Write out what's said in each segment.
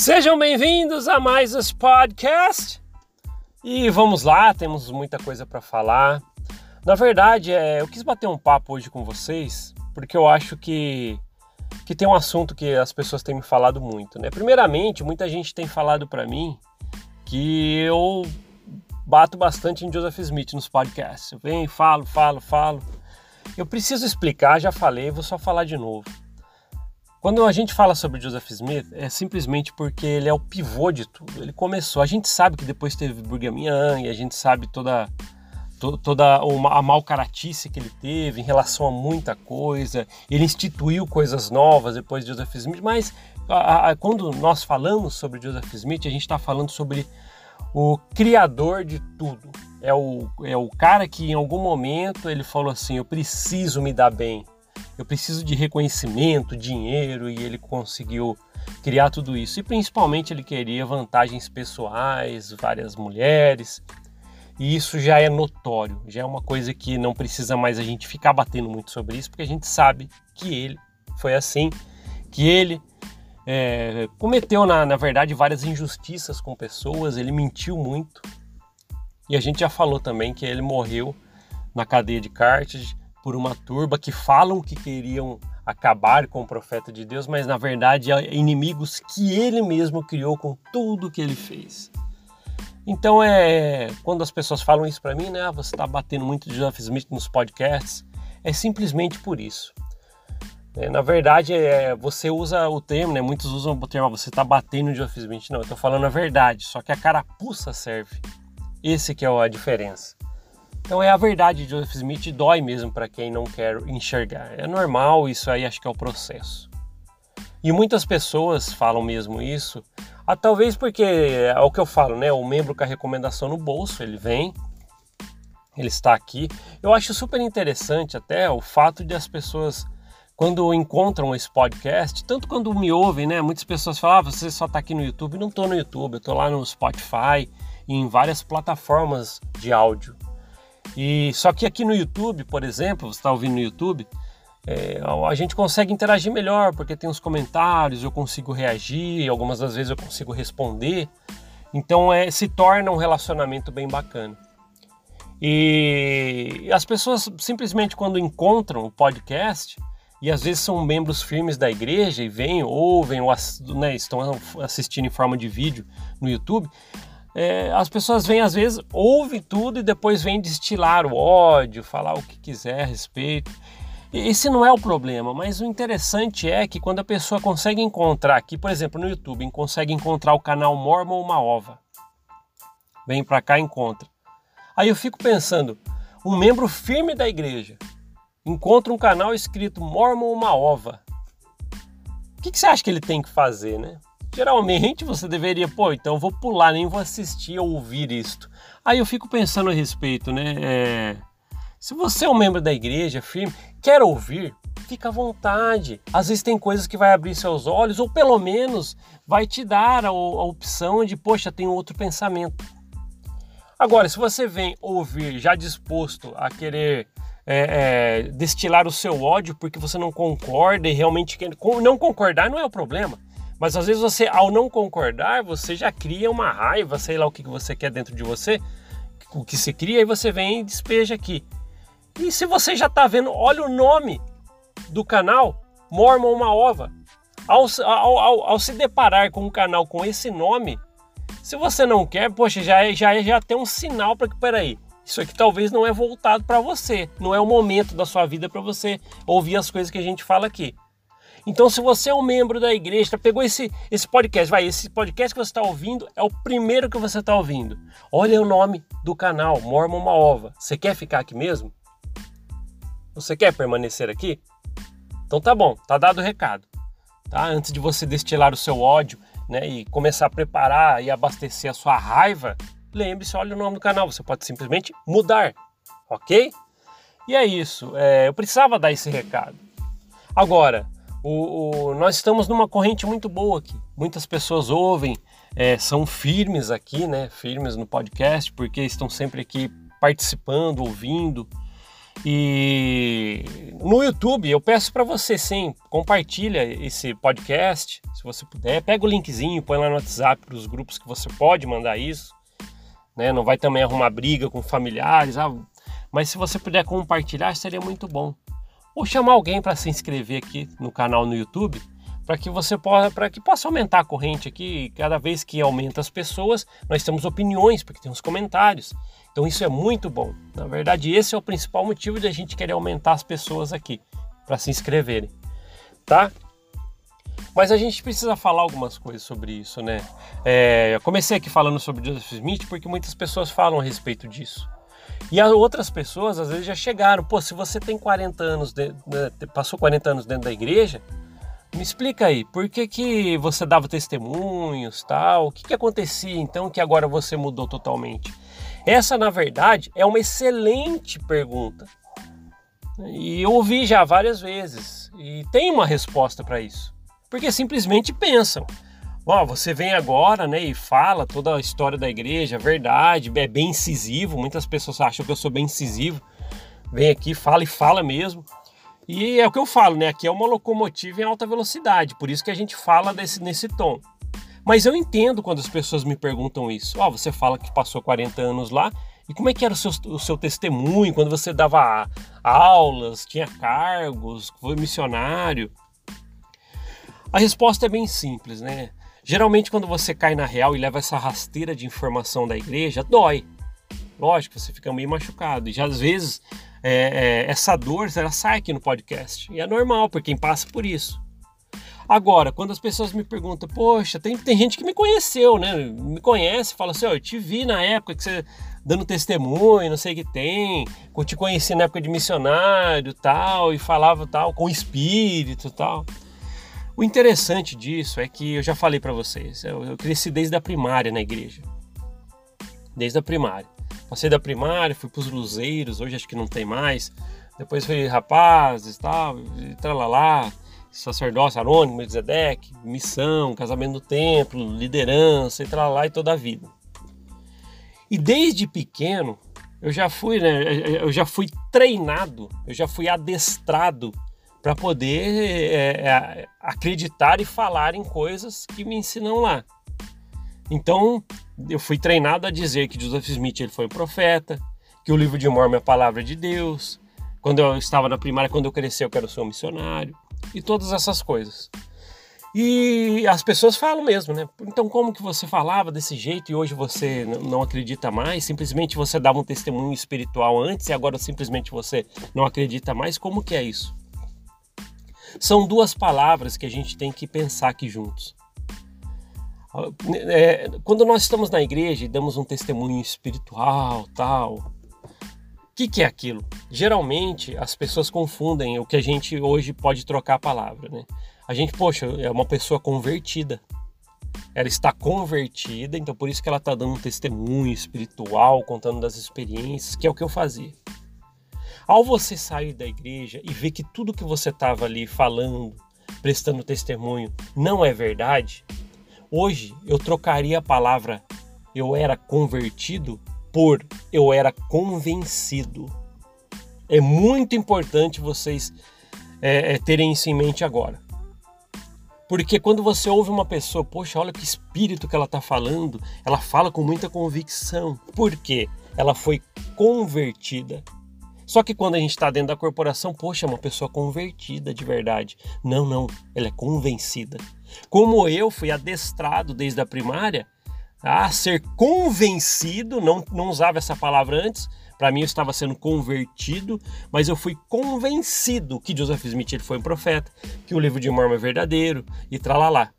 Sejam bem-vindos a mais esse podcast. E vamos lá, temos muita coisa para falar. Na verdade, é, eu quis bater um papo hoje com vocês porque eu acho que, que tem um assunto que as pessoas têm me falado muito, né? Primeiramente, muita gente tem falado para mim que eu bato bastante em Joseph Smith nos podcasts. Eu venho, falo, falo, falo. Eu preciso explicar, já falei, vou só falar de novo. Quando a gente fala sobre Joseph Smith, é simplesmente porque ele é o pivô de tudo. Ele começou. A gente sabe que depois teve Brigham Young, a gente sabe toda toda a mal caratice que ele teve em relação a muita coisa. Ele instituiu coisas novas depois de Joseph Smith, mas a, a, quando nós falamos sobre Joseph Smith, a gente está falando sobre o criador de tudo. É o, é o cara que em algum momento ele falou assim: Eu preciso me dar bem, eu preciso de reconhecimento, dinheiro, e ele conseguiu criar tudo isso. E principalmente ele queria vantagens pessoais, várias mulheres. E isso já é notório, já é uma coisa que não precisa mais a gente ficar batendo muito sobre isso, porque a gente sabe que ele foi assim, que ele é, cometeu, na, na verdade, várias injustiças com pessoas, ele mentiu muito. E a gente já falou também que ele morreu na cadeia de Carthage, por uma turba que falam que queriam acabar com o profeta de Deus, mas na verdade é inimigos que ele mesmo criou com tudo que ele fez. Então é quando as pessoas falam isso para mim, né? Ah, você está batendo muito de Joseph Smith nos podcasts, é simplesmente por isso. É, na verdade, é, você usa o termo, né? Muitos usam o termo, ah, você está batendo de Joseph Smith. Não, eu estou falando a verdade, só que a carapuça serve. Esse que é a diferença. Então é a verdade de Joseph Smith dói mesmo para quem não quer enxergar. É normal, isso aí acho que é o processo. E muitas pessoas falam mesmo isso, ah, talvez porque é o que eu falo, né? O membro com a recomendação no bolso, ele vem, ele está aqui. Eu acho super interessante até o fato de as pessoas quando encontram esse podcast, tanto quando me ouvem, né? Muitas pessoas falam, ah, você só está aqui no YouTube. Não estou no YouTube, eu estou lá no Spotify e em várias plataformas de áudio. E só que aqui no YouTube, por exemplo, você está ouvindo no YouTube, é, a gente consegue interagir melhor porque tem os comentários, eu consigo reagir, algumas das vezes eu consigo responder. Então é, se torna um relacionamento bem bacana. E as pessoas simplesmente quando encontram o podcast, e às vezes são membros firmes da igreja e vêm, ouvem, ou né, estão assistindo em forma de vídeo no YouTube, é, as pessoas vêm às vezes, ouvem tudo e depois vêm destilar o ódio, falar o que quiser a respeito. Esse não é o problema, mas o interessante é que quando a pessoa consegue encontrar aqui, por exemplo, no YouTube, consegue encontrar o canal Mormon Uma Ova. Vem para cá e encontra. Aí eu fico pensando, um membro firme da igreja encontra um canal escrito Mormon Uma Ova. O que, que você acha que ele tem que fazer, né? Geralmente você deveria, pô, então vou pular, nem vou assistir ou ouvir isto. Aí eu fico pensando a respeito, né? É, se você é um membro da igreja firme, quer ouvir, fica à vontade. Às vezes tem coisas que vai abrir seus olhos, ou pelo menos vai te dar a, a opção de, poxa, tem outro pensamento. Agora, se você vem ouvir já disposto a querer é, é, destilar o seu ódio porque você não concorda e realmente quer, não concordar não é o problema. Mas às vezes você, ao não concordar, você já cria uma raiva, sei lá o que você quer dentro de você, o que se cria, e você vem e despeja aqui. E se você já está vendo, olha o nome do canal, Mormon Uma Ova. Ao, ao, ao, ao, se deparar com um canal com esse nome, se você não quer, poxa, já, é, já, é, já tem um sinal para que, peraí, isso aqui talvez não é voltado para você, não é o momento da sua vida para você ouvir as coisas que a gente fala aqui. Então, se você é um membro da igreja, pegou esse, esse podcast, vai, esse podcast que você está ouvindo é o primeiro que você está ouvindo. Olha o nome do canal, Mormon Maova. Você quer ficar aqui mesmo? Você quer permanecer aqui? Então tá bom, tá dado o recado. Tá? Antes de você destilar o seu ódio né, e começar a preparar e abastecer a sua raiva, lembre-se, olha o nome do canal. Você pode simplesmente mudar, ok? E é isso. É, eu precisava dar esse recado. Agora, o, o, nós estamos numa corrente muito boa aqui. Muitas pessoas ouvem, é, são firmes aqui, né? Firmes no podcast, porque estão sempre aqui participando, ouvindo. E no YouTube, eu peço para você sim, compartilha esse podcast, se você puder, pega o linkzinho, põe lá no WhatsApp para os grupos que você pode mandar isso, né? Não vai também arrumar briga com familiares, ah, mas se você puder compartilhar, seria muito bom. Ou chamar alguém para se inscrever aqui no canal no YouTube, para que você possa, para que possa aumentar a corrente aqui. Cada vez que aumenta as pessoas, nós temos opiniões, porque tem os comentários. Então isso é muito bom. Na verdade, esse é o principal motivo de a gente querer aumentar as pessoas aqui para se inscreverem, tá? Mas a gente precisa falar algumas coisas sobre isso, né? É, eu comecei aqui falando sobre Joseph Smith porque muitas pessoas falam a respeito disso. E outras pessoas às vezes já chegaram, pô, se você tem 40 anos, de, né, passou 40 anos dentro da igreja, me explica aí, por que, que você dava testemunhos, tal? O que, que acontecia então que agora você mudou totalmente? Essa, na verdade, é uma excelente pergunta. E eu ouvi já várias vezes. E tem uma resposta para isso. Porque simplesmente pensam. Ó, você vem agora, né, e fala toda a história da igreja, verdade, é bem incisivo. Muitas pessoas acham que eu sou bem incisivo. Vem aqui, fala e fala mesmo. E é o que eu falo, né? Aqui é uma locomotiva em alta velocidade, por isso que a gente fala desse, nesse tom. Mas eu entendo quando as pessoas me perguntam isso. Ó, oh, você fala que passou 40 anos lá, e como é que era o seu, o seu testemunho quando você dava aulas, tinha cargos, foi missionário? A resposta é bem simples, né? Geralmente quando você cai na real e leva essa rasteira de informação da igreja, dói. Lógico, você fica meio machucado. E já às vezes é, é, essa dor ela sai aqui no podcast. E é normal, por quem passa por isso. Agora, quando as pessoas me perguntam, poxa, tem, tem gente que me conheceu, né? Me conhece, fala assim, ó, oh, eu te vi na época que você dando testemunho, não sei o que tem, eu te conheci na época de missionário tal, e falava tal, com espírito tal. O interessante disso é que eu já falei para vocês, eu, eu cresci desde a primária na igreja. Desde a primária. Passei da primária, fui para os luzeiros, hoje acho que não tem mais. Depois fui rapazes tal, e tralalá sacerdócio anônimo, Melquisedeque, missão, casamento no templo, liderança e lá e toda a vida. E desde pequeno eu já fui, né, eu já fui treinado, eu já fui adestrado para poder é, é, acreditar e falar em coisas que me ensinam lá. Então eu fui treinado a dizer que Joseph Smith ele foi um profeta, que o livro de Mormon é a palavra de Deus. Quando eu estava na primária, quando eu cresci, eu quero ser um missionário e todas essas coisas. E as pessoas falam mesmo, né? Então, como que você falava desse jeito e hoje você não acredita mais? Simplesmente você dava um testemunho espiritual antes e agora simplesmente você não acredita mais? Como que é isso? São duas palavras que a gente tem que pensar aqui juntos. É, quando nós estamos na igreja e damos um testemunho espiritual, tal, que, que é aquilo? Geralmente as pessoas confundem o que a gente hoje pode trocar a palavra, né? A gente, poxa, é uma pessoa convertida. Ela está convertida, então por isso que ela está dando um testemunho espiritual, contando das experiências, que é o que eu fazia. Ao você sair da igreja e ver que tudo que você estava ali falando, prestando testemunho, não é verdade, hoje eu trocaria a palavra eu era convertido por eu era convencido. É muito importante vocês é, é, terem isso em mente agora. Porque quando você ouve uma pessoa, poxa, olha que espírito que ela está falando, ela fala com muita convicção. Por quê? Ela foi convertida. Só que quando a gente está dentro da corporação, poxa, é uma pessoa convertida de verdade. Não, não, ela é convencida. Como eu fui adestrado desde a primária, a ser convencido, não, não usava essa palavra antes, para mim eu estava sendo convertido, mas eu fui convencido que Joseph Smith ele foi um profeta, que o livro de Mormon é verdadeiro e tralalá.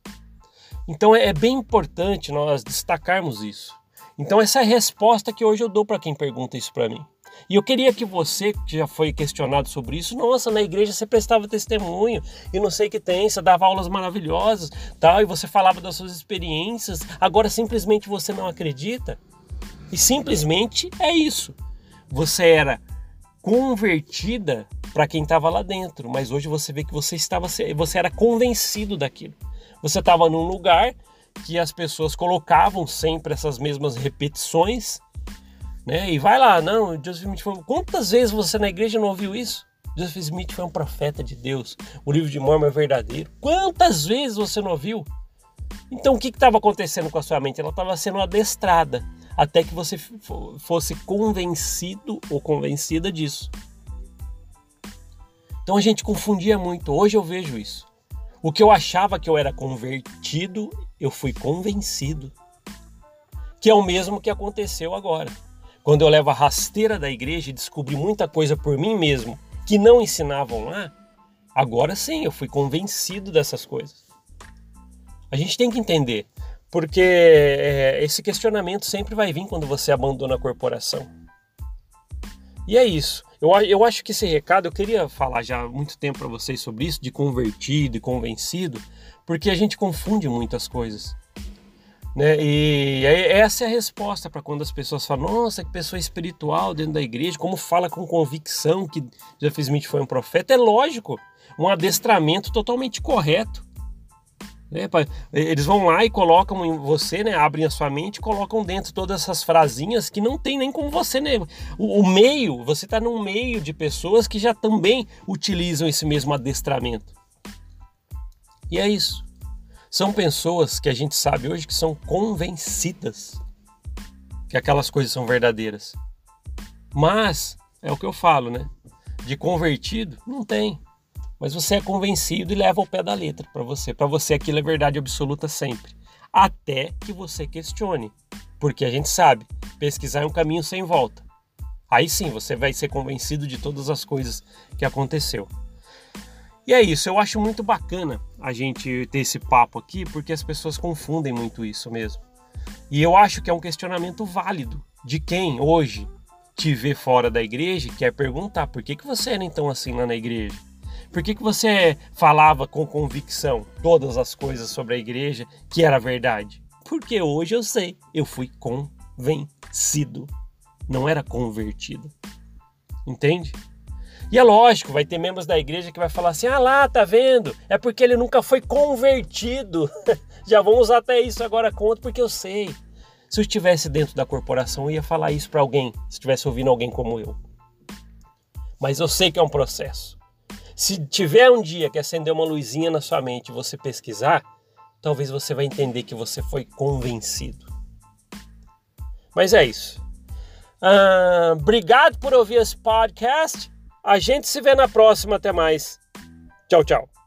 Então é, é bem importante nós destacarmos isso. Então essa é a resposta que hoje eu dou para quem pergunta isso para mim. E eu queria que você, que já foi questionado sobre isso, nossa, na igreja você prestava testemunho e não sei o que tem, você dava aulas maravilhosas, tal, e você falava das suas experiências, agora simplesmente você não acredita? E simplesmente é isso. Você era convertida para quem estava lá dentro, mas hoje você vê que você estava você era convencido daquilo. Você estava num lugar que as pessoas colocavam sempre essas mesmas repetições né? E vai lá, não, Joseph Smith falou, quantas vezes você na igreja não ouviu isso? Joseph Smith foi um profeta de Deus. O livro de Mormon é verdadeiro. Quantas vezes você não ouviu? Então o que estava acontecendo com a sua mente? Ela estava sendo adestrada até que você fosse convencido ou convencida disso. Então a gente confundia muito. Hoje eu vejo isso. O que eu achava que eu era convertido, eu fui convencido. Que é o mesmo que aconteceu agora. Quando eu levo a rasteira da igreja e descobri muita coisa por mim mesmo que não ensinavam lá, agora sim eu fui convencido dessas coisas. A gente tem que entender, porque é, esse questionamento sempre vai vir quando você abandona a corporação. E é isso. Eu, eu acho que esse recado eu queria falar já há muito tempo para vocês sobre isso, de convertido e convencido, porque a gente confunde muitas coisas. Né? E essa é a resposta para quando as pessoas falam: Nossa, que pessoa espiritual dentro da igreja, como fala com convicção que Joseph Smith foi um profeta. É lógico, um adestramento totalmente correto. Né? Eles vão lá e colocam em você, né? abrem a sua mente colocam dentro todas essas frasinhas que não tem nem como você. Né? O, o meio, você está num meio de pessoas que já também utilizam esse mesmo adestramento. E é isso. São pessoas que a gente sabe hoje que são convencidas que aquelas coisas são verdadeiras. Mas, é o que eu falo, né? De convertido, não tem. Mas você é convencido e leva o pé da letra para você. Para você aquilo é verdade absoluta sempre. Até que você questione. Porque a gente sabe, pesquisar é um caminho sem volta. Aí sim você vai ser convencido de todas as coisas que aconteceu. E é isso, eu acho muito bacana a gente ter esse papo aqui, porque as pessoas confundem muito isso mesmo. E eu acho que é um questionamento válido de quem hoje te vê fora da igreja e quer perguntar por que, que você era então assim lá na igreja? Por que, que você falava com convicção todas as coisas sobre a igreja que era verdade? Porque hoje eu sei, eu fui convencido, não era convertido. Entende? E é lógico, vai ter membros da igreja que vai falar assim: "Ah lá, tá vendo? É porque ele nunca foi convertido". Já vamos usar até isso agora contra porque eu sei. Se eu estivesse dentro da corporação, eu ia falar isso para alguém, se estivesse ouvindo alguém como eu. Mas eu sei que é um processo. Se tiver um dia que acender uma luzinha na sua mente e você pesquisar, talvez você vai entender que você foi convencido. Mas é isso. Ah, obrigado por ouvir esse podcast. A gente se vê na próxima. Até mais. Tchau, tchau.